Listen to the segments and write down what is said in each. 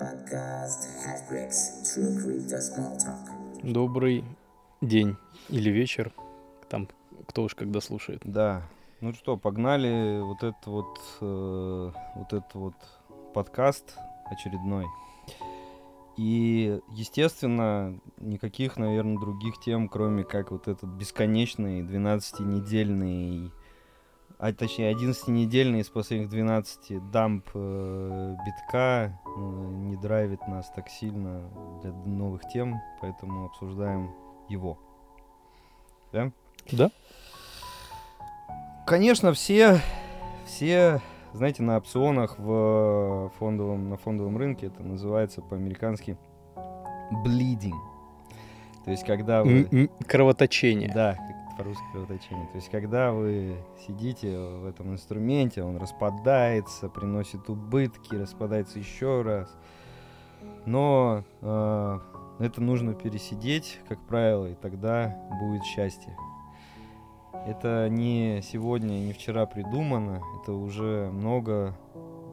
Подкаст Hashbricks True Crypto Small Talk. Добрый день или вечер, там кто уж когда слушает. Да. Ну что, погнали вот этот вот, э, вот этот вот подкаст очередной. И, естественно, никаких, наверное, других тем, кроме как вот этот бесконечный 12-недельный, а точнее 11-недельный из последних 12 дамп э, битка э, не драйвит нас так сильно для новых тем, поэтому обсуждаем его. Да? Да? Конечно, все, все, знаете, на опционах в фондовом, на фондовом рынке это называется по-американски bleeding. То есть, когда вы... Кровоточение. Да, по-русски. То есть, когда вы сидите в этом инструменте, он распадается, приносит убытки, распадается еще раз. Но э, это нужно пересидеть, как правило, и тогда будет счастье. Это не сегодня, не вчера придумано, это уже много,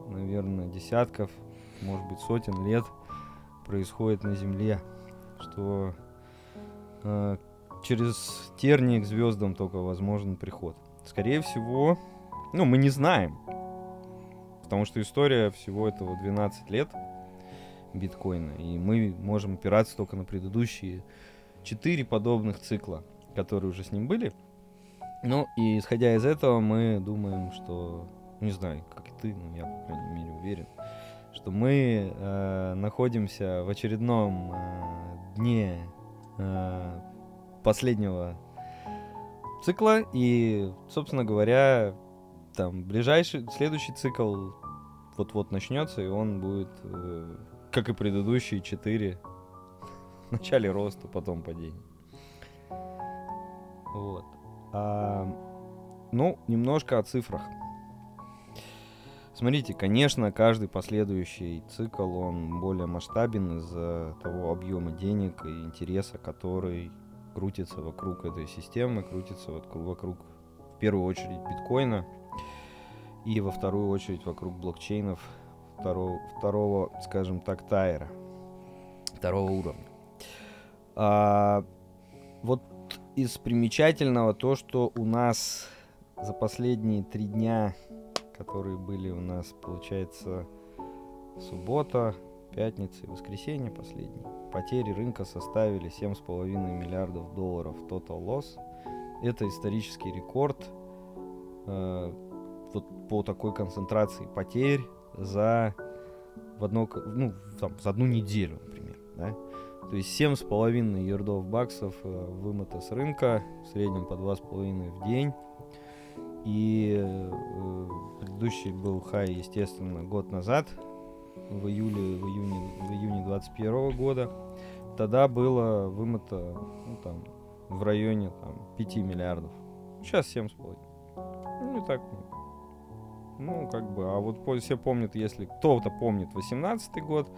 наверное, десятков, может быть, сотен лет происходит на Земле, что э, через тернии к звездам только возможен приход. Скорее всего, ну, мы не знаем, потому что история всего этого 12 лет биткоина, и мы можем опираться только на предыдущие четыре подобных цикла, которые уже с ним были. Ну, и исходя из этого, мы думаем, что, не знаю, как и ты, но я, по крайней мере, уверен, что мы э, находимся в очередном э, дне э, последнего цикла, и, собственно говоря, там ближайший, следующий цикл вот-вот начнется, и он будет, э, как и предыдущие четыре, в начале роста, потом падения. Вот. А, ну, немножко о цифрах. Смотрите, конечно, каждый последующий цикл, он более масштабен из-за того объема денег и интереса, который крутится вокруг этой системы, крутится вокруг, в первую очередь биткоина и во вторую очередь вокруг блокчейнов второго, второго скажем так, тайра, второго уровня. А, вот из примечательного то, что у нас за последние три дня, которые были у нас, получается, суббота, пятница и воскресенье последний, потери рынка составили 7,5 миллиардов долларов total loss. Это исторический рекорд э, вот по такой концентрации потерь за в одно, ну, там, за одну неделю, например, да? То есть 7,5 ярдов баксов э, вымыто с рынка, в среднем по 2,5 в день. И э, предыдущий был хай, естественно, год назад, в июле, в июне, в июне 21 года. Тогда было вымыто ну, там, в районе там, 5 миллиардов. Сейчас 7,5. Ну, не так. Ну, как бы, а вот все помнят, если кто-то помнит 18 год,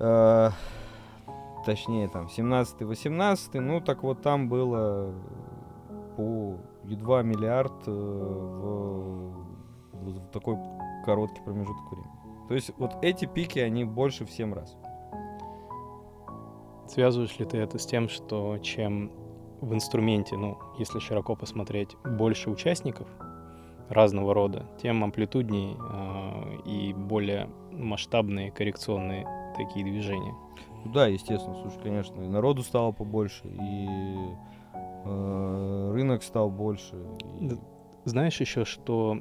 э, точнее там 17-18, ну так вот там было по едва миллиард э, в, в такой короткий промежуток времени. То есть вот эти пики, они больше в 7 раз. Связываешь ли ты это с тем, что чем в инструменте, ну, если широко посмотреть, больше участников разного рода, тем амплитуднее э, и более масштабные коррекционные такие движения? Ну да, естественно, слушай, конечно, и народу стало побольше, и э, рынок стал больше. И... Знаешь еще, что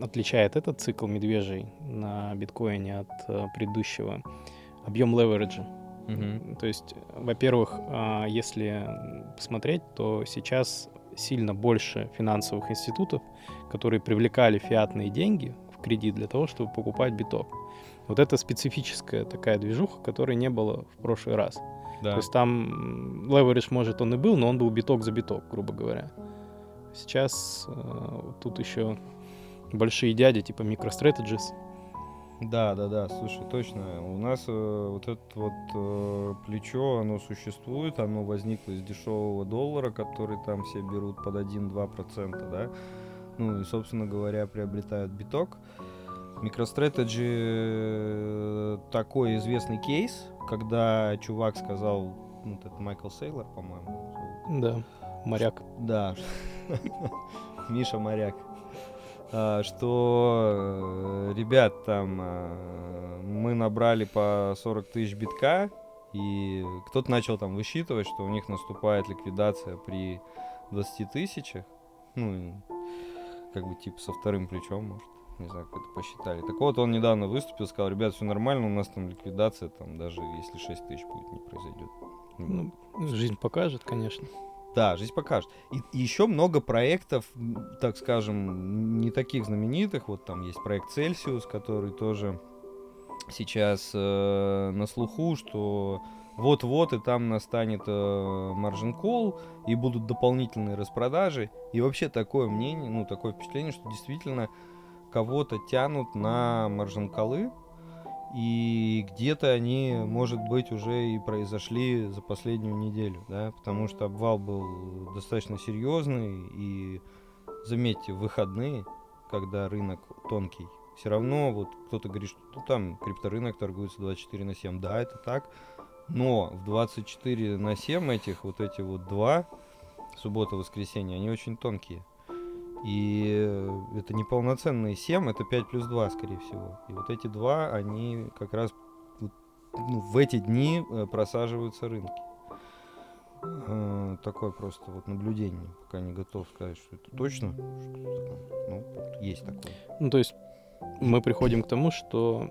отличает этот цикл медвежий на биткоине от э, предыдущего? Объем левериджа. Мгм. То есть, во-первых, а, если посмотреть, то сейчас сильно больше финансовых институтов, которые привлекали фиатные деньги в кредит для того, чтобы покупать биток. Вот это специфическая такая движуха, которой не было в прошлый раз. Да. То есть там леверидж, может, он и был, но он был биток за биток, грубо говоря. Сейчас э, тут еще большие дяди, типа MicroStrategies, Да, да, да, слушай, точно. У нас э, вот это вот э, плечо, оно существует, оно возникло из дешевого доллара, который там все берут под 1-2%, да. Ну и, собственно говоря, приобретают биток. MicroStrategy э, такой известный кейс, когда чувак сказал, ну, это Майкл Сейлор, по-моему. Да, моряк. Да, Миша моряк. А, что, э, ребят, там а, мы набрали по 40 тысяч битка, и кто-то начал там высчитывать, что у них наступает ликвидация при 20 тысячах. Ну, как бы типа со вторым плечом, может. Не знаю, как это посчитали. Так вот, он недавно выступил, сказал, ребят, все нормально, у нас там ликвидация, там даже если 6 тысяч будет, не произойдет. Ну, жизнь покажет, конечно. Да, жизнь покажет. И, и еще много проектов, так скажем, не таких знаменитых. Вот там есть проект Celsius, который тоже сейчас э, на слуху, что вот-вот и там настанет э, margin call, и будут дополнительные распродажи. И вообще такое мнение, ну такое впечатление, что действительно кого-то тянут на маржин колы, и где-то они, может быть, уже и произошли за последнюю неделю, да, потому что обвал был достаточно серьезный, и заметьте, выходные, когда рынок тонкий, все равно вот кто-то говорит, что ну, там крипторынок торгуется 24 на 7, да, это так, но в 24 на 7 этих вот эти вот два, суббота-воскресенье, они очень тонкие. И э, это не полноценные 7, это 5 плюс 2, скорее всего. И вот эти два, они как раз ну, в эти дни э, просаживаются рынки. Э, Такое просто вот наблюдение. Пока не готов сказать, что это точно. что такое. Ну, есть такое. Ну, то есть мы приходим к тому, что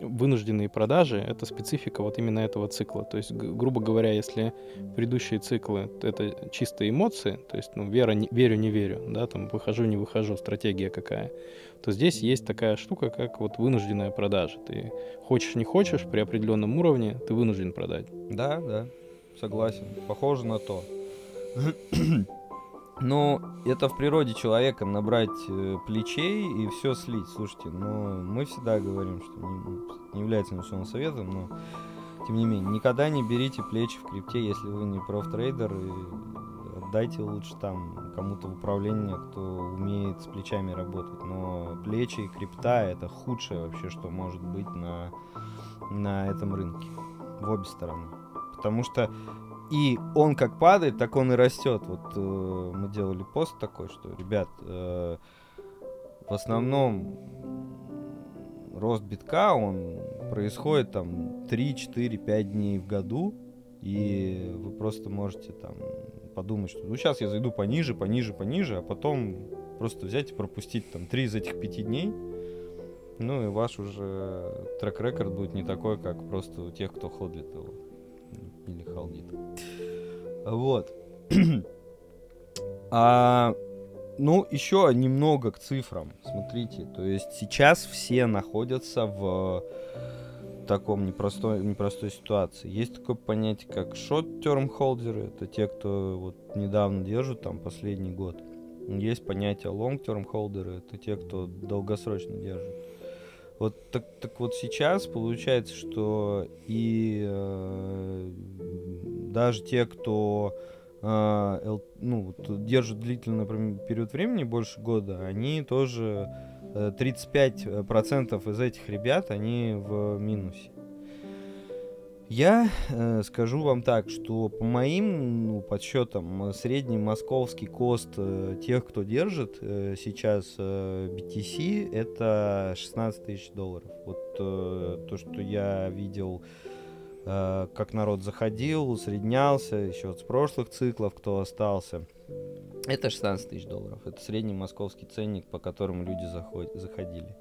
вынужденные продажи — это специфика вот именно этого цикла. То есть, грубо говоря, если предыдущие циклы — это чистые эмоции, то есть, ну, вера, не, верю, не верю, да, там, выхожу, не выхожу, стратегия какая, то здесь есть такая штука, как вот вынужденная продажа. Ты хочешь, не хочешь, при определенном уровне ты вынужден продать. Да, да, согласен. Похоже на то. Но это в природе человека набрать э, плечей и все слить. Слушайте, но мы всегда говорим, что не, ну, не является инвестиционным советом, но тем не менее, никогда не берите плечи в крипте, если вы не профтрейдер, и отдайте лучше там кому-то в управление, кто умеет с плечами работать. Но плечи и крипта это худшее вообще, что может быть на, на этом рынке. В обе стороны. Потому что и он как падает, так он и растет. Вот э, мы делали пост такой, что, ребят, э, в основном рост битка, он происходит там 3, 4, 5 дней в году. И вы просто можете там подумать, что ну сейчас я зайду пониже, пониже, пониже, а потом просто взять и пропустить там 3 из этих 5 дней. Ну и ваш уже трек-рекорд будет не такой, как просто у тех, кто ходлит его. Или халдит. Вот. а, ну, еще немного к цифрам. Смотрите, то есть сейчас все находятся в таком непростой, непростой ситуации. Есть такое понятие, как short-term холдеры. Это те, кто вот недавно держит, там, последний год. Есть понятие long-term холдеры. Это те, кто долгосрочно держит. Вот так, так вот сейчас получается, что и э, даже те, кто э, ну, держит длительный период времени, больше года, они тоже э, 35% из этих ребят, они в минусе. Я э, скажу вам так, что по моим ну, подсчетам, средний московский кост э, тех, кто держит э, сейчас э, BTC, это 16 тысяч долларов. Вот э, то, что я видел, э, как народ заходил, усреднялся, еще вот с прошлых циклов, кто остался, это 16 тысяч долларов. Это средний московский ценник, по которому люди заход- заходили.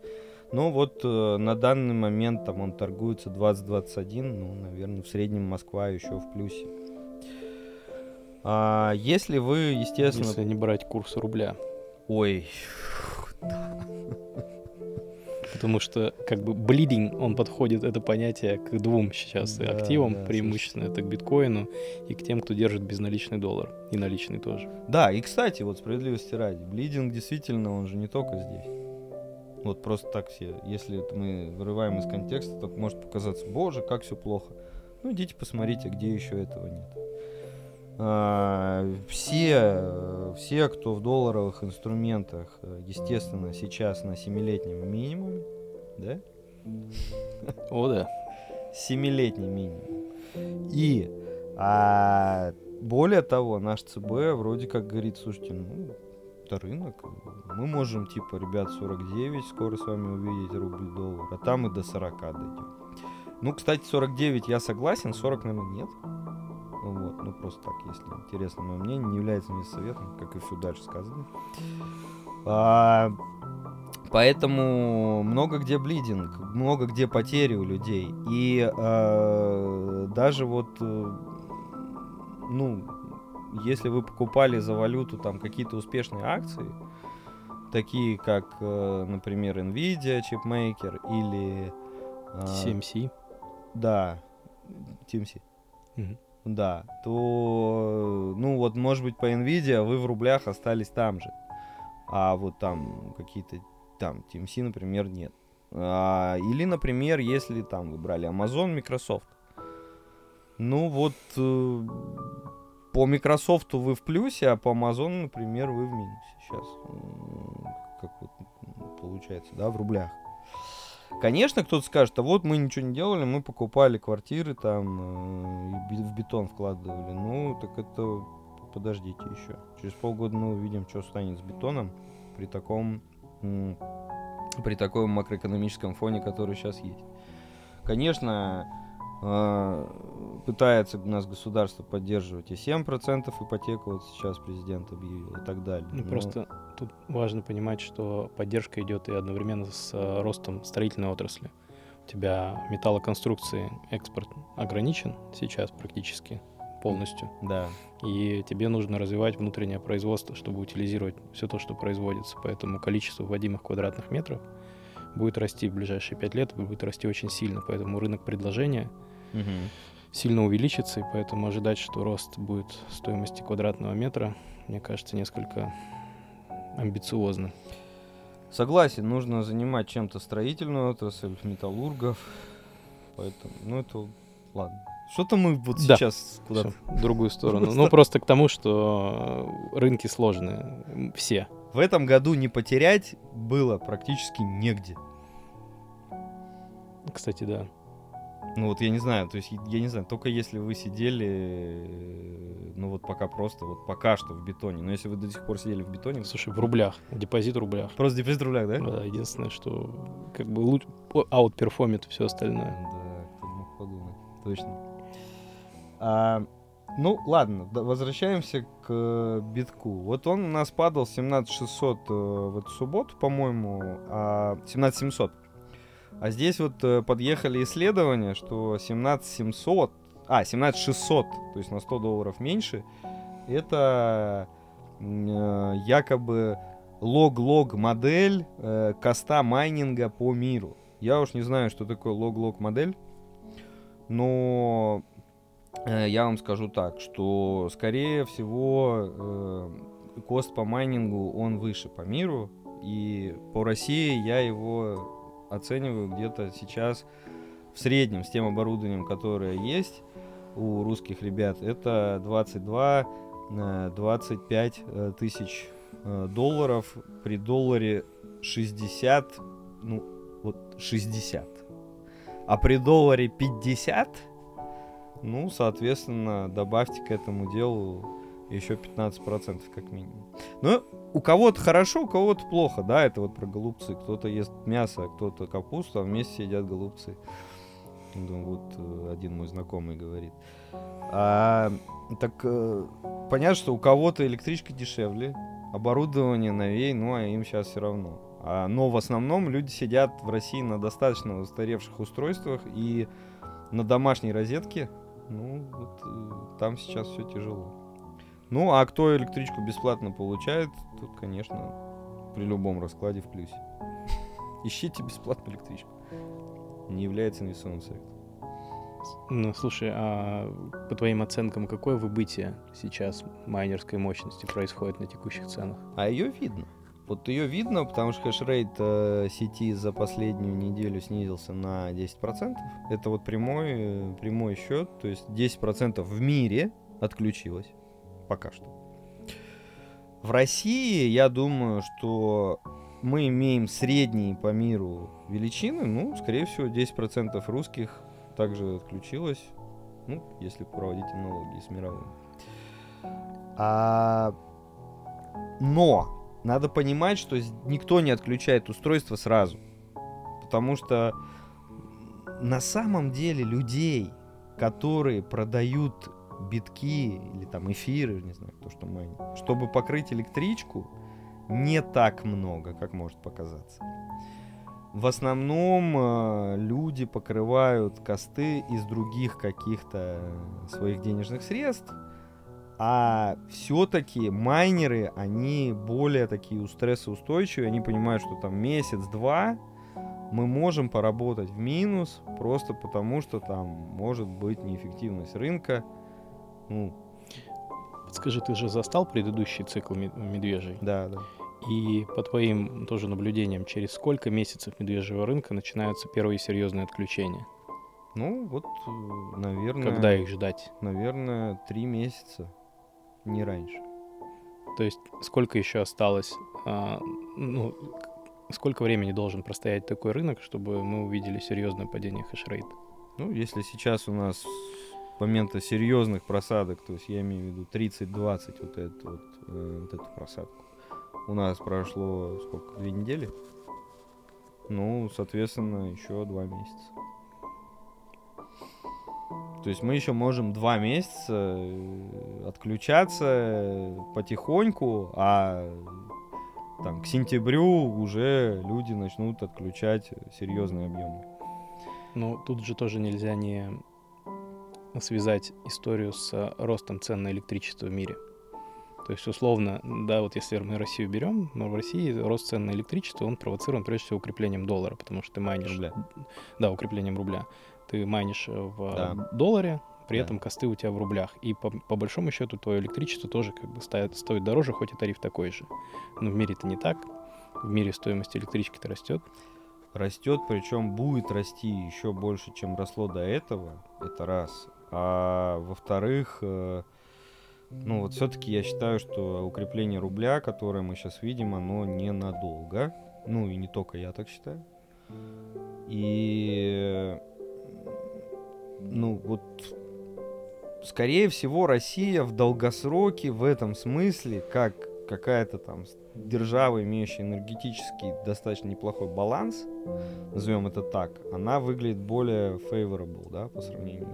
Ну вот э, на данный момент там он торгуется 20-21, ну, наверное, в среднем Москва еще в плюсе. А если вы, естественно... Если не брать курс рубля. Ой, Потому что как бы bleeding, он подходит, это понятие, к двум сейчас Да, активам, да, преимущественно это к биткоину и к тем, кто держит безналичный доллар. И наличный тоже. Да, и кстати, вот справедливости ради, блидинг действительно, он же не только здесь. Вот просто так все, если это мы вырываем из контекста, то может показаться, боже, как все плохо. Ну идите посмотрите, где еще этого нет. А, все, все, кто в долларовых инструментах, естественно, сейчас на 7-летнем минимуме, да? О, да. Семилетний минимум. И а, более того, наш ЦБ вроде как говорит, слушайте, ну, это. Мы можем, типа, ребят, 49 скоро с вами увидеть рубль-доллар, а там и до 40 дойдем. Ну, кстати, 49 я согласен, 40, наверное, нет. Вот, ну просто так, если интересно мое мнение, не является мне советом, как и все дальше сказано. А, поэтому много где блидинг, много где потери у людей. И а, даже вот, э, ну, если вы покупали за валюту там какие-то успешные акции, такие как, э, например, Nvidia, Chipmaker или... Э, TMC. Да, TMC. Угу. Да, то, ну вот, может быть, по Nvidia вы в рублях остались там же. А вот там какие-то, там, TMC, например, нет. А, или, например, если там вы брали Amazon, Microsoft. Ну вот, э, по Microsoft вы в плюсе, а по Amazon, например, вы в минусе сейчас. Как вот получается, да, в рублях. Конечно, кто-то скажет, а вот мы ничего не делали, мы покупали квартиры там, э, в бетон вкладывали. Ну, так это подождите еще. Через полгода мы увидим, что станет с бетоном при таком, при таком макроэкономическом фоне, который сейчас есть. Конечно, пытается у нас государство поддерживать и 7% ипотеку, вот сейчас президент объявил и так далее. Ну, Но... Просто тут важно понимать, что поддержка идет и одновременно с э, ростом строительной отрасли. У тебя металлоконструкции экспорт ограничен сейчас практически полностью. Да. И тебе нужно развивать внутреннее производство, чтобы утилизировать все то, что производится. Поэтому количество вводимых квадратных метров будет расти в ближайшие пять лет, будет расти очень сильно. Поэтому рынок предложения угу сильно увеличится, и поэтому ожидать, что рост будет стоимости квадратного метра, мне кажется, несколько амбициозно. Согласен, нужно занимать чем-то строительную отрасль, металлургов. Поэтому, ну это ладно. Что-то мы вот да. сейчас куда-то... в другую сторону. Ну, просто к тому, что рынки сложные. Все. В этом году не потерять было практически негде. Кстати, да. Ну вот я не знаю, то есть я не знаю, только если вы сидели, э, ну вот пока просто, вот пока что в бетоне. Но если вы до сих пор сидели в бетоне... Слушай, в рублях, депозит в рублях. Просто депозит в рублях, да? Да, единственное, что как бы лучше outperform'ит все остальное. Да, кто мог подумать, точно. А, ну, ладно, возвращаемся к битку. Вот он у нас падал 17600 э, в эту субботу, по-моему, а 17700 а здесь вот э, подъехали исследования, что 17700, а, 17600, то есть на 100 долларов меньше, это э, якобы лог-лог модель э, коста майнинга по миру. Я уж не знаю, что такое лог-лог модель, но я вам скажу так, что скорее всего кост по майнингу он выше по миру, и по России я его оцениваю где-то сейчас в среднем с тем оборудованием, которое есть у русских ребят, это 22-25 э, э, тысяч э, долларов при долларе 60, ну вот 60. А при долларе 50, ну, соответственно, добавьте к этому делу еще 15% как минимум. Ну, у кого-то хорошо, у кого-то плохо, да, это вот про голубцы. Кто-то ест мясо, а кто-то капусту, а вместе едят голубцы. Ну, вот э, один мой знакомый говорит. А, так э, понятно, что у кого-то электричка дешевле, оборудование новей, ну а им сейчас все равно. А, но в основном люди сидят в России на достаточно устаревших устройствах и на домашней розетке, ну вот э, там сейчас все тяжело. Ну, а кто электричку бесплатно получает, тут, конечно, при любом раскладе в плюсе. Ищите бесплатную электричку. Не является инвестиционным советом. Ну, слушай, а по твоим оценкам, какое выбытие сейчас майнерской мощности происходит на текущих ценах? А ее видно. Вот ее видно, потому что хешрейт э, сети за последнюю неделю снизился на 10%. Это вот прямой, э, прямой счет, то есть 10% в мире отключилось пока что. В России, я думаю, что мы имеем средние по миру величины, ну, скорее всего, 10% русских также отключилось, ну, если проводить аналогии с мировым. А... Но надо понимать, что никто не отключает устройство сразу. Потому что на самом деле людей, которые продают битки или там эфиры, не знаю, то, что мы, чтобы покрыть электричку, не так много, как может показаться. В основном э, люди покрывают косты из других каких-то своих денежных средств, а все-таки майнеры, они более такие стрессоустойчивые, они понимают, что там месяц-два мы можем поработать в минус, просто потому что там может быть неэффективность рынка. Ну, Подскажи, ты же застал предыдущий цикл медвежий? Да, да. И по твоим тоже наблюдениям, через сколько месяцев медвежьего рынка начинаются первые серьезные отключения? Ну, вот, наверное... Когда их ждать? Наверное, три месяца, не раньше. То есть сколько еще осталось, а, ну, сколько времени должен простоять такой рынок, чтобы мы увидели серьезное падение хешрейта? Ну, если сейчас у нас момента серьезных просадок, то есть я имею в виду 30-20 вот эту вот, э, вот эту просадку, у нас прошло сколько, две недели? Ну, соответственно, еще два месяца. То есть мы еще можем два месяца э, отключаться потихоньку, а там, к сентябрю уже люди начнут отключать серьезные объемы. Ну, тут же тоже нельзя не связать историю с ростом цен на электричество в мире. То есть, условно, да, вот если мы Россию берем, но в России рост цен на электричество, он провоцирован прежде всего укреплением доллара, потому что ты майнишь... Рубля. Да, укреплением рубля. Ты майнишь в Да. долларе, при Да. этом косты у тебя в рублях. И по, по большому счету твое электричество тоже как бы стоит, стоит дороже, хоть и тариф такой же. Но в мире это не так. В мире стоимость электрички-то растет. Растет, причем будет расти еще больше, чем росло до этого. Это раз. А во-вторых, э, ну вот все-таки я считаю, что укрепление рубля, которое мы сейчас видим, оно ненадолго. Ну и не только я так считаю. И ну вот скорее всего Россия в долгосроке в этом смысле, как какая-то там держава, имеющая энергетически достаточно неплохой баланс, назовем это так, она выглядит более favorable, да, по сравнению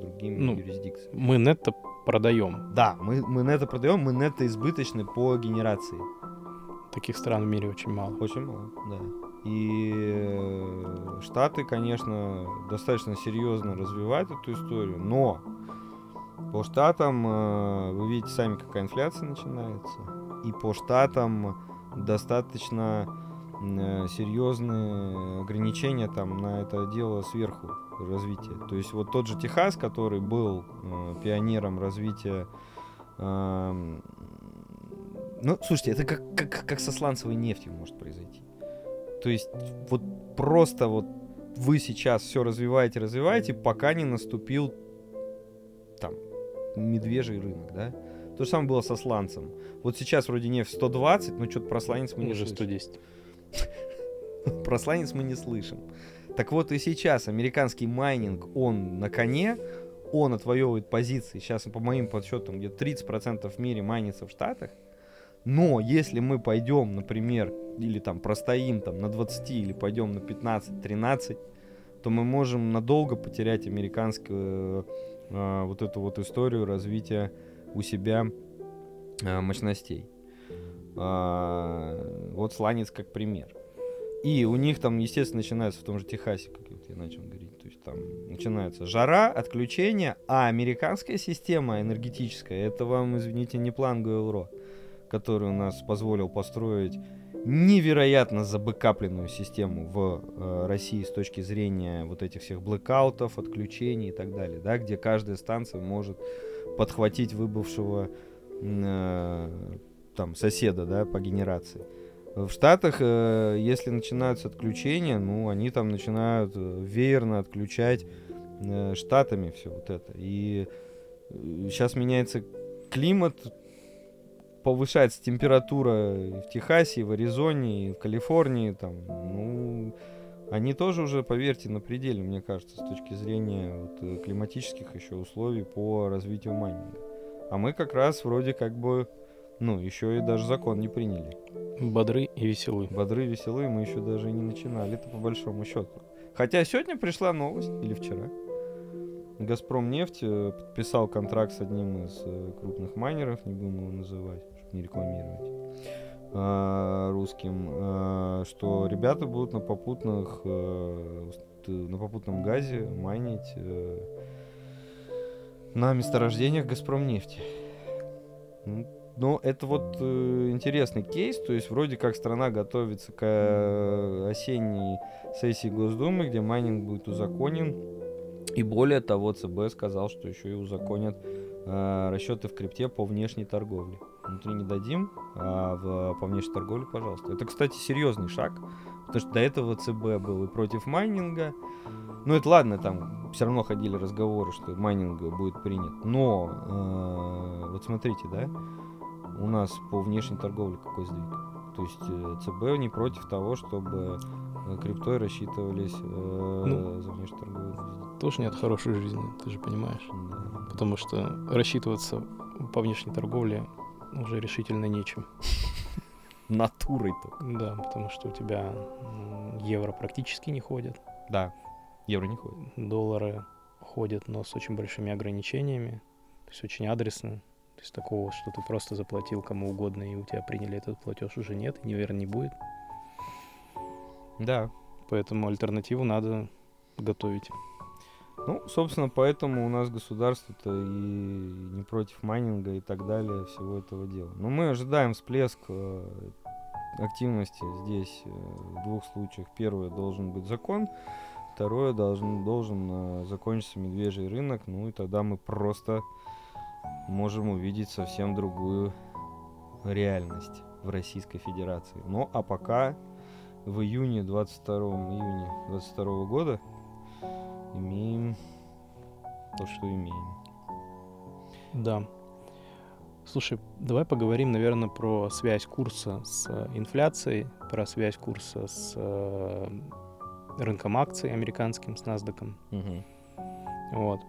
другими Ну, юрисдикциями. Мы нетто продаем. Да, мы, мы нетто продаем, мы нетто избыточны по генерации. Таких стран в мире очень мало. Очень мало, да. И э, Штаты, конечно, достаточно серьезно развивают эту историю, но по Штатам э, вы видите сами, какая инфляция начинается. И по Штатам достаточно э, серьезные ограничения там на это дело сверху развития. То есть вот тот же Техас, который был э, пионером развития эм, ну, слушайте, это как, как, как со сланцевой нефтью может произойти. То есть вот просто вот вы сейчас все развиваете, развиваете, пока не наступил там медвежий рынок, да? То же самое было со сланцем. Вот сейчас вроде нефть 120, но что-то про сланец мы не Уже слышим. 110. Про сланец мы не слышим. Так вот и сейчас американский майнинг, он на коне, он отвоевывает позиции. Сейчас, по моим подсчетам, где-то 30% в мире майнится в Штатах. Но если мы пойдем, например, или там простоим там на 20 или пойдем на 15-13, то мы можем надолго потерять американскую э, вот эту вот историю развития у себя э, мощностей. А, вот сланец как пример. И у них там, естественно, начинается в том же Техасе, как вот я начал говорить. То есть там начинается жара, отключение, а американская система энергетическая, это вам, извините, не план ГЛРО, который у нас позволил построить невероятно забэкапленную систему в э, России с точки зрения вот этих всех блэкаутов, отключений и так далее, да, где каждая станция может подхватить выбывшего э, там соседа, да, по генерации. В Штатах, э, если начинаются отключения, ну, они там начинают э, веерно отключать э, штатами все вот это. И сейчас меняется климат, повышается температура в Техасе, в Аризоне, в Калифорнии, там, ну, они тоже уже, поверьте, на пределе, мне кажется, с точки зрения вот, климатических еще условий по развитию майнинга. А мы как раз вроде как бы, ну, еще и даже закон не приняли. Бодры и веселы. Бодры, веселые мы еще даже и не начинали, это по большому счету. Хотя сегодня пришла новость, или вчера. Газпром нефть э, подписал контракт с одним из э, крупных майнеров, не будем его называть, чтобы не рекламировать э, русским, э, что ребята будут на попутных э, на попутном газе майнить на месторождениях Газпром нефти. Ну, но это вот э, интересный кейс, то есть вроде как страна готовится к э, осенней сессии Госдумы, где майнинг будет узаконен. И более того, ЦБ сказал, что еще и узаконят э, расчеты в крипте по внешней торговле. Внутри не дадим, а в, по внешней торговле, пожалуйста. Это, кстати, серьезный шаг, потому что до этого ЦБ был и против майнинга. Ну, это ладно, там все равно ходили разговоры, что майнинг будет принят. Но, э, вот смотрите, да, у нас по внешней торговле какой сдвиг. То есть э, ЦБ не против того, чтобы э, криптой рассчитывались э, ну, за внешнюю торговлю. Тоже нет хорошей жизни, ты же понимаешь. Да. Потому что рассчитываться по внешней торговле уже решительно нечем. Натурой только. Да, потому что у тебя евро практически не ходят. Да, евро не ходит. Доллары ходят, но с очень большими ограничениями. То есть очень адресно. Есть такого, что ты просто заплатил кому угодно, и у тебя приняли этот платеж, уже нет, и, наверное, не будет. Да. Поэтому альтернативу надо готовить. Ну, собственно, поэтому у нас государство-то и не против майнинга и так далее, всего этого дела. Но мы ожидаем всплеск э, активности здесь э, в двух случаях. Первое должен быть закон, второе должен, должен э, закончиться медвежий рынок, ну и тогда мы просто можем увидеть совсем другую реальность в Российской Федерации. Ну а пока в июне 22 июня 22 года имеем то, что имеем. Да. Слушай, давай поговорим, наверное, про связь курса с э, инфляцией, про связь курса с э, рынком акций американским, с NASDAQ. Угу. Вот.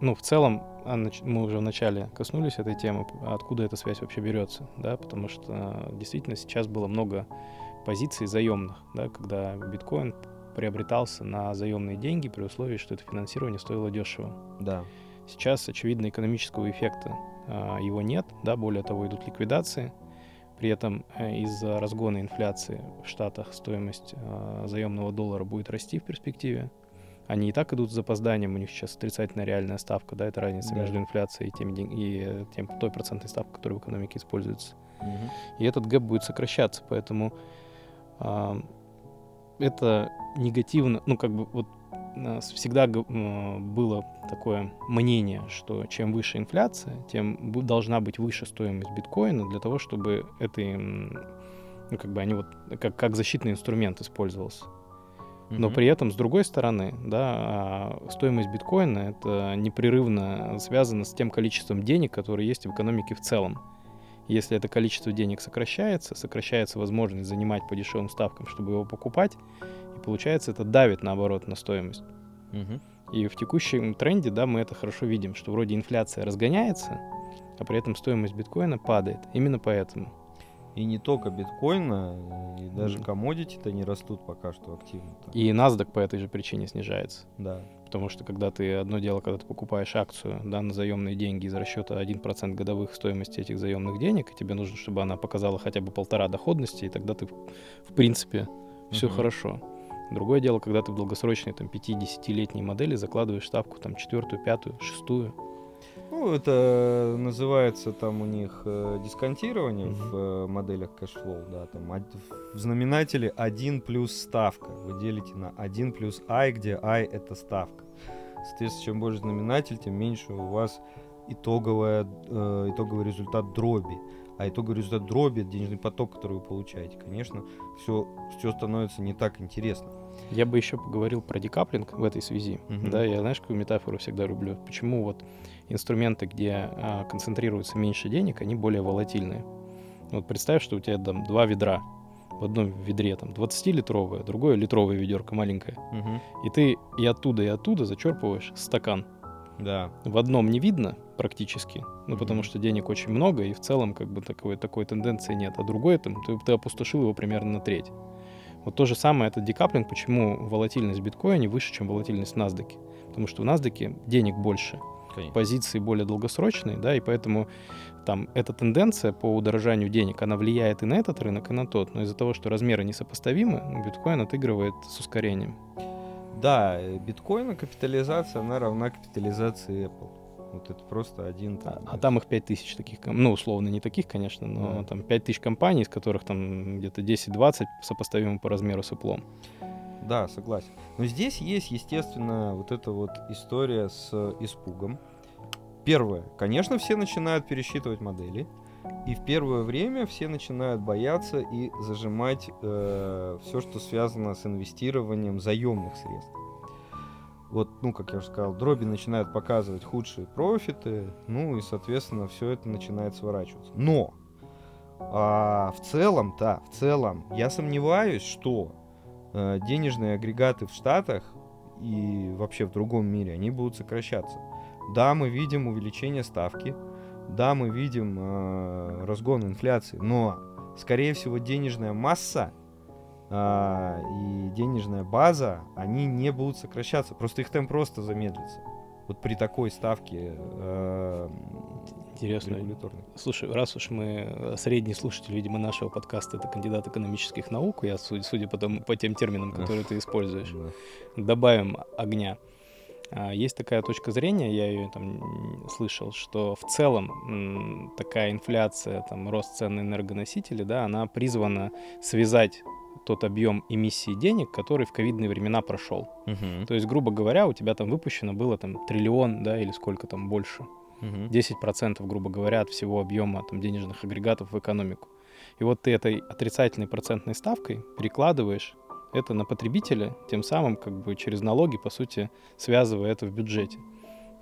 Ну, в целом, а, мы уже вначале коснулись этой темы, откуда эта связь вообще берется, да, потому что э, действительно сейчас было много позиций заемных, да, когда биткоин приобретался на заемные деньги при условии, что это финансирование стоило дешево. Да. Сейчас, очевидно, экономического эффекта а, его нет, да, более того, идут ликвидации. При этом э, из-за разгона инфляции в Штатах стоимость э, заемного доллара будет расти в перспективе. Они и так идут с запозданием, у них сейчас отрицательная реальная ставка, да, это разница да. между инфляцией и, тем, и тем, той процентной ставкой, которая в экономике используется. Угу. И этот гэп будет сокращаться, поэтому э, это негативно, ну, как бы вот всегда было такое мнение, что чем выше инфляция, тем должна быть выше стоимость биткоина для того, чтобы это, ну, как бы они вот как, как защитный инструмент использовался. Но при этом, с другой стороны, да, а, стоимость биткоина это непрерывно связано с тем количеством денег, которые есть в экономике в целом. Если это количество денег сокращается, сокращается возможность занимать по дешевым ставкам, чтобы его покупать, и получается это давит наоборот на стоимость. Угу. И в текущем тренде, да, мы это хорошо видим, что вроде инфляция разгоняется, а при этом стоимость биткоина падает. Именно поэтому. И не только биткоина, и даже коммодити-то не растут пока что активно. -то. И NASDAQ по этой же причине снижается. Да. Потому что когда ты, одно дело, когда ты покупаешь акцию да, на заемные деньги из расчета 1% годовых стоимости этих заемных денег, и тебе нужно, чтобы она показала хотя бы полтора доходности, и тогда ты, в принципе, все uh-huh. хорошо. Другое дело, когда ты в долгосрочной там 5-10-летней модели закладываешь ставку там четвертую, пятую, шестую, ну, это называется там у них э, дисконтирование mm-hmm. в э, моделях cash flow, да, там в знаменателе 1 плюс ставка. Вы делите на 1 плюс i, где i это ставка. Соответственно, чем больше знаменатель, тем меньше у вас итоговая, э, итоговый результат дроби. А итоговый результат дроби, денежный поток, который вы получаете, конечно, все, все становится не так интересно. Я бы еще поговорил про decoupling в этой связи. Мгм. Да, я знаешь, какую метафору всегда люблю? Почему вот инструменты, где а, концентрируется меньше денег, они более волатильные. Вот представь, что у тебя там два ведра. В одном ведре там 20-литровое, другое литровое ведерко маленькое. Мгм. И ты и оттуда, и оттуда зачерпываешь стакан. Да. В одном не видно практически, ну потому Мгм. что денег очень много, и в целом как бы такой, такой тенденции нет. А другое там, ты, ты опустошил его примерно на треть. Вот то же самое, это декаплинг, почему волатильность в биткоине выше, чем волатильность NASDAQ. Потому что в NASDAQ денег больше, Конечно. позиции более долгосрочные, да, и поэтому там эта тенденция по удорожанию денег, она влияет и на этот рынок, и на тот, но из-за того, что размеры несопоставимы, биткоин отыгрывает с ускорением. Да, э, биткоина капитализация, она равна капитализации Apple. Вот это просто один А, там. а там их 5000 таких, ну, условно, не таких, конечно, но Да. там 5000 компаний, из которых там где-то 10-20 сопоставимы по размеру с Apple. Да, согласен. Но здесь есть, естественно, вот эта вот история с э, испугом. Первое, конечно, все начинают пересчитывать модели. И в первое время все начинают бояться и зажимать все, что связано с инвестированием заемных средств. Вот, ну, как я уже сказал, дроби начинают показывать худшие профиты, ну и, соответственно, все это начинает сворачиваться. Но а, в целом, да, в целом, я сомневаюсь, что э, денежные агрегаты в Штатах и вообще в другом мире, они будут сокращаться. Да, мы видим увеличение ставки, да, мы видим э, разгон инфляции, но, скорее всего, денежная масса а, и денежная база, они не будут сокращаться, просто их темп просто замедлится. Вот при такой ставке э, Интересно. Слушай, раз уж мы э, средний слушатель, видимо, нашего подкаста, это кандидат экономических наук, я судя, судя по, тому- по тем терминам, которые ты используешь, добавим огня. А, Есть такая точка зрения, я ее там слышал, что в целом такая инфляция, там, рост цен на энергоносители, да, она призвана связать тот объем эмиссии денег, который в ковидные времена прошел. Мгм. То есть, грубо говоря, у тебя там выпущено было там триллион, да, или сколько там больше. Мгм. 10%, грубо говоря, от всего объема там, денежных агрегатов в экономику. И вот ты этой отрицательной процентной ставкой перекладываешь это на потребителя, тем самым как бы через налоги, по сути, связывая это в бюджете.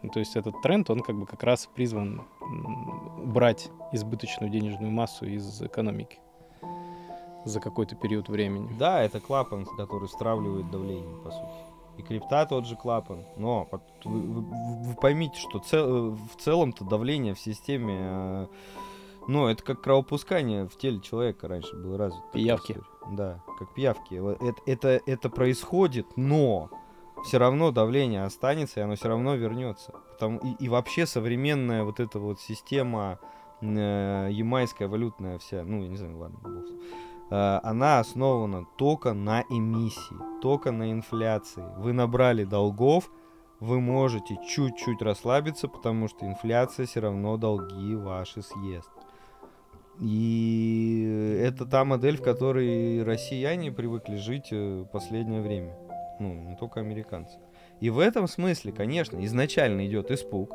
Ну, то есть этот тренд, он как бы как раз призван м, убрать избыточную денежную массу из экономики за какой-то период времени. Да, это клапан, который стравливает давление, по сути. И крипта тот же клапан. Но вы, вы- вы поймите, что цел- в целом-то давление в системе, э, ну, это как кровопускание в теле человека раньше было развито. Пиявки. история. Да, как пиявки. Это, это, это происходит, но все равно давление останется, и оно все равно вернется. Потому, и, и вообще современная вот эта вот система э, ямайская валютная вся, ну, я не знаю, ладно, бог она основана только на эмиссии, только на инфляции. Вы набрали долгов, вы можете чуть-чуть расслабиться, потому что инфляция все равно долги ваши съест. И это та модель, в которой россияне привыкли жить э, последнее время. Ну, не только американцы. И в этом смысле, конечно, изначально идет испуг,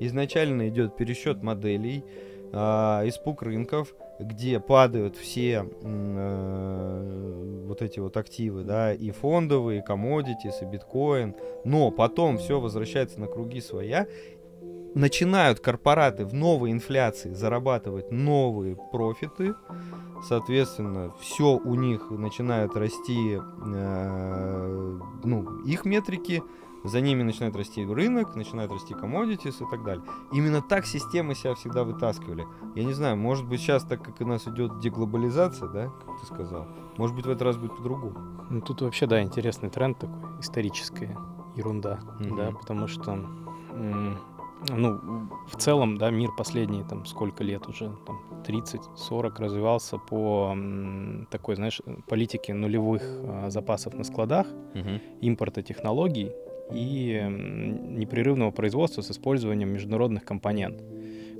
изначально идет пересчет моделей, а, испуг рынков, где падают все э, вот эти вот активы, да, и фондовые, и commodities, и биткоин, но потом все возвращается на круги своя, начинают корпораты в новой инфляции зарабатывать новые профиты, соответственно, все у них начинает расти, э, ну, их метрики, за ними начинает расти рынок, начинает расти commodities и так далее. Именно так системы себя всегда вытаскивали. Я не знаю, может быть сейчас, так как у нас идет деглобализация, да, как ты сказал, может быть в этот раз будет по-другому. Ну, тут вообще, да, интересный тренд такой, историческая ерунда, Мгм. да, потому что, ну, в целом, да, мир последние, там, сколько лет уже, там, 30-40 развивался по такой, знаешь, политике нулевых а, запасов на складах, импорта технологий и непрерывного производства с использованием международных компонент.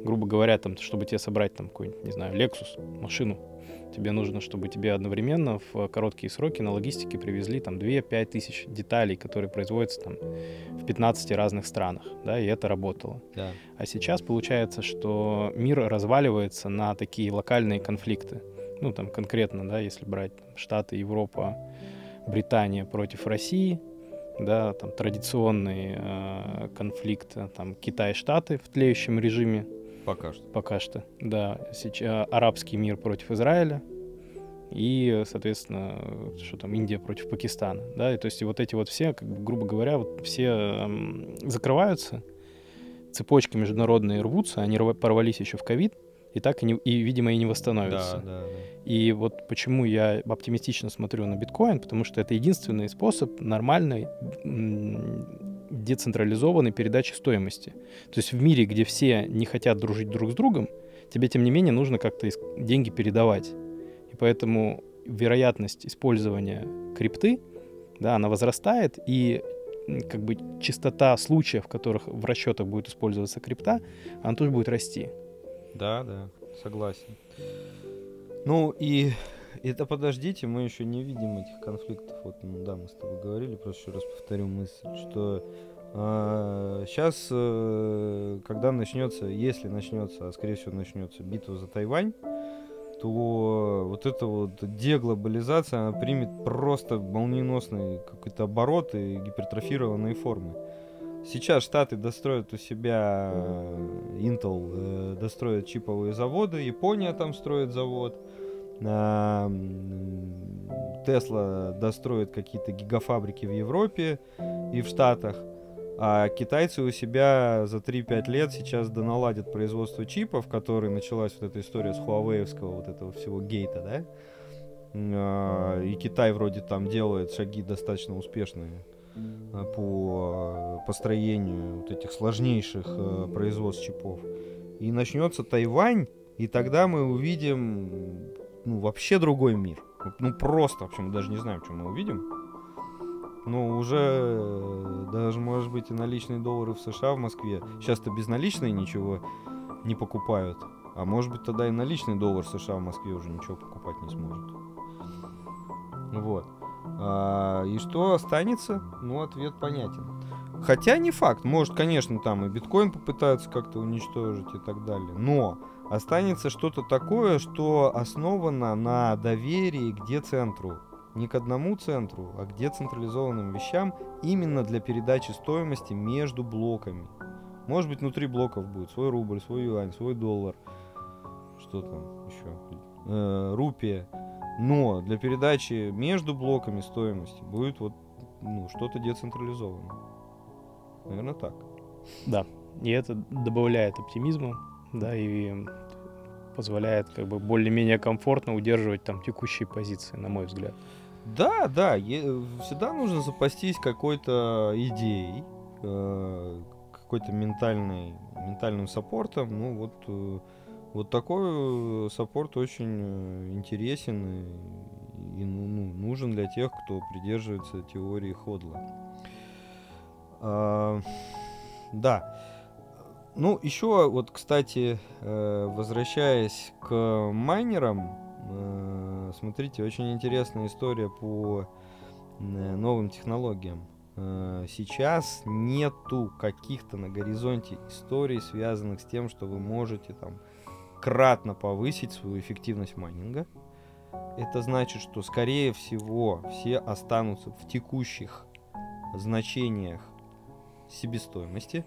Грубо говоря, там, чтобы тебе собрать там какой-нибудь, не знаю, Lexus, машину, тебе нужно, чтобы тебе одновременно в короткие сроки на логистике привезли там 2-5 тысяч деталей, которые производятся там в 15 разных странах, да, и это работало. Да. А сейчас получается, что мир разваливается на такие локальные конфликты. Ну, там конкретно, да, если брать там, Штаты, Европа, Британия против России, да, там традиционный э, конфликт, э, там Китай-Штаты в тлеющем режиме. Пока что. Пока что, да. Сейчас арабский мир против Израиля и, соответственно, что там Индия против Пакистана, да, и то есть вот эти вот все, как бы, грубо говоря, вот все эм, закрываются, цепочки международные рвутся, они порвались еще в ковид, и так и, не, и, видимо, и не восстановятся. Да, да, да. И вот почему я оптимистично смотрю на биткоин, потому что это единственный способ нормальной децентрализованной передачи стоимости. То есть в мире, где все не хотят дружить друг с другом, тебе, тем не менее, нужно как-то деньги передавать. И поэтому вероятность использования крипты, да, она возрастает, и как бы частота случаев, в которых в расчетах будет использоваться крипта, она тоже будет расти. Да, да, согласен. Ну и это подождите, мы еще не видим этих конфликтов. Вот, ну да, мы с тобой говорили, просто еще раз повторю мысль, что а, сейчас, э, когда начнется, если начнется, а скорее всего начнется битва за Тайвань, то вот эта вот деглобализация, она примет просто молниеносный какой-то оборот и гипертрофированные формы. Сейчас Штаты достроят у себя, э, Intel э, достроит чиповые заводы, Япония там строит завод, Тесла достроит какие-то гигафабрики в Европе и в Штатах, а китайцы у себя за 3-5 лет сейчас доналадят производство чипов, который началась вот эта история с хуавеевского вот этого всего гейта, да? А, и Китай вроде там делает шаги достаточно успешные по э, построению вот этих сложнейших э, производств чипов. И начнется Тайвань, и тогда мы увидим ну, вообще другой мир. Ну, просто, в общем, даже не знаем, что мы увидим. Ну, уже даже, может быть, и наличные доллары в США, в Москве. Сейчас-то безналичные ничего не покупают. А может быть, тогда и наличный доллар США в Москве уже ничего покупать не сможет. Вот. А, и что останется? Ну, ответ понятен. Хотя не факт. Может, конечно, там и биткоин попытаются как-то уничтожить и так далее. Но останется что-то такое, что основано на доверии к децентру. Не к одному центру, а к децентрализованным вещам именно для передачи стоимости между блоками. Может быть, внутри блоков будет свой рубль, свой юань, свой доллар. Что там еще? Э, рупия. Но для передачи между блоками стоимости будет вот ну, что-то децентрализованное. Наверное, так. Да. И это добавляет оптимизма, да, и позволяет как бы более-менее комфортно удерживать там текущие позиции, на мой взгляд. Да, да, всегда нужно запастись какой-то идеей, э, какой-то ментальной, ментальным саппортом. Ну вот э, вот такой э, саппорт очень э, интересен и, ну, ну, нужен для тех, кто придерживается теории Ходла. А, да. Ну, еще вот, кстати, э, возвращаясь к майнерам, смотрите, очень интересная история по новым технологиям. Сейчас нету каких-то на горизонте историй, связанных с тем, что вы можете там кратно повысить свою эффективность майнинга. Это значит, что скорее всего все останутся в текущих значениях себестоимости.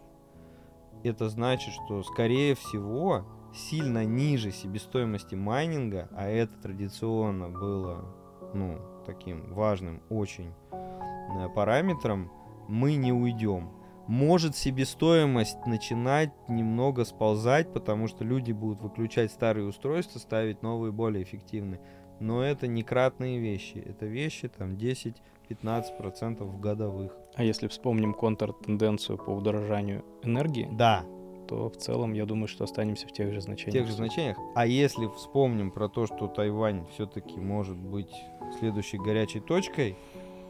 Это значит, что скорее всего сильно ниже себестоимости майнинга, а это традиционно было ну, таким важным очень э, параметром, мы не уйдем может себестоимость начинать немного сползать, потому что люди будут выключать старые устройства, ставить новые более эффективные. Но это не кратные вещи. Это вещи там 10-15% годовых. А если вспомним контртенденцию по удорожанию энергии, да. то в целом я думаю, что останемся в тех же значениях. В тех же значениях. А если вспомним про то, что Тайвань все-таки может быть следующей горячей точкой,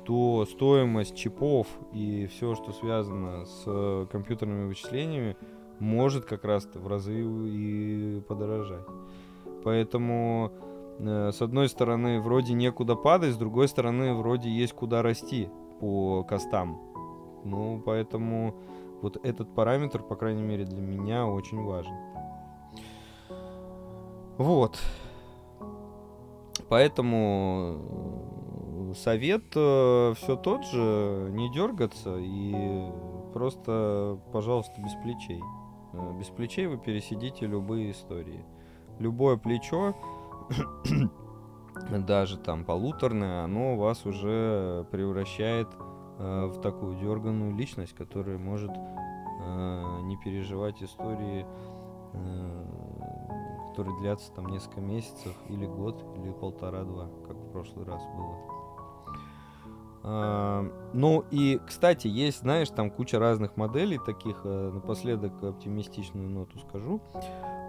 то стоимость чипов и все, что связано с э, компьютерными вычислениями, может как раз в разы и подорожать. Поэтому, э, с одной стороны, вроде некуда падать, с другой стороны, вроде есть куда расти по костам. Ну, поэтому вот этот параметр, по крайней мере, для меня очень важен. Вот. Поэтому совет все тот же, не дергаться и просто, пожалуйста, без плечей. Э, без плечей вы пересидите любые истории. Любое плечо, даже там полуторное, оно вас уже превращает э, в такую дерганную личность, которая может э, не переживать истории, э, которые длятся там несколько месяцев или год, или полтора-два, как в прошлый раз было. Ну и, кстати, есть, знаешь, там куча разных моделей таких, э, напоследок оптимистичную ноту скажу,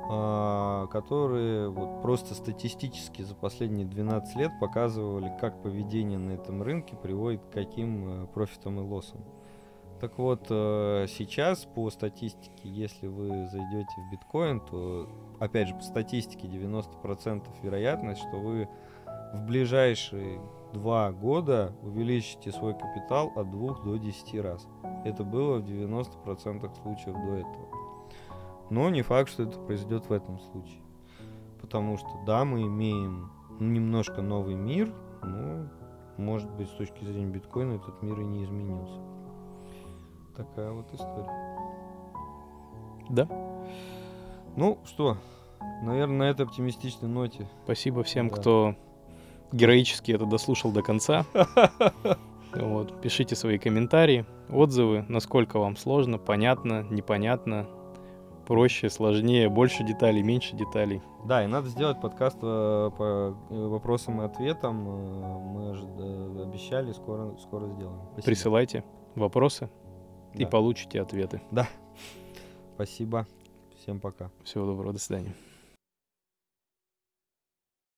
а, которые вот просто статистически за последние 12 лет показывали, как поведение на этом рынке приводит к каким э, профитам и лоссам. Так вот, э, сейчас по статистике, если вы зайдете в биткоин, то, опять же, по статистике 90% вероятность, что вы в ближайшие два года увеличите свой капитал от 2 до 10 раз. Это было в 90% случаев до этого. Но не факт, что это произойдет в этом случае. Потому что, да, мы имеем немножко новый мир, но, может быть, с точки зрения биткоина этот мир и не изменился. Такая вот история. Да. Ну что, наверное, на этой оптимистичной ноте. Спасибо всем, да. кто героически это дослушал до конца. Вот, пишите свои комментарии, отзывы, насколько вам сложно, понятно, непонятно, проще, сложнее, больше деталей, меньше деталей. Да, и надо сделать подкаст э, по вопросам и ответам. Э, мы э, обещали, скоро, скоро сделаем. Спасибо. Присылайте вопросы да. и получите ответы. Да. Спасибо. Всем пока. Всего доброго, до свидания.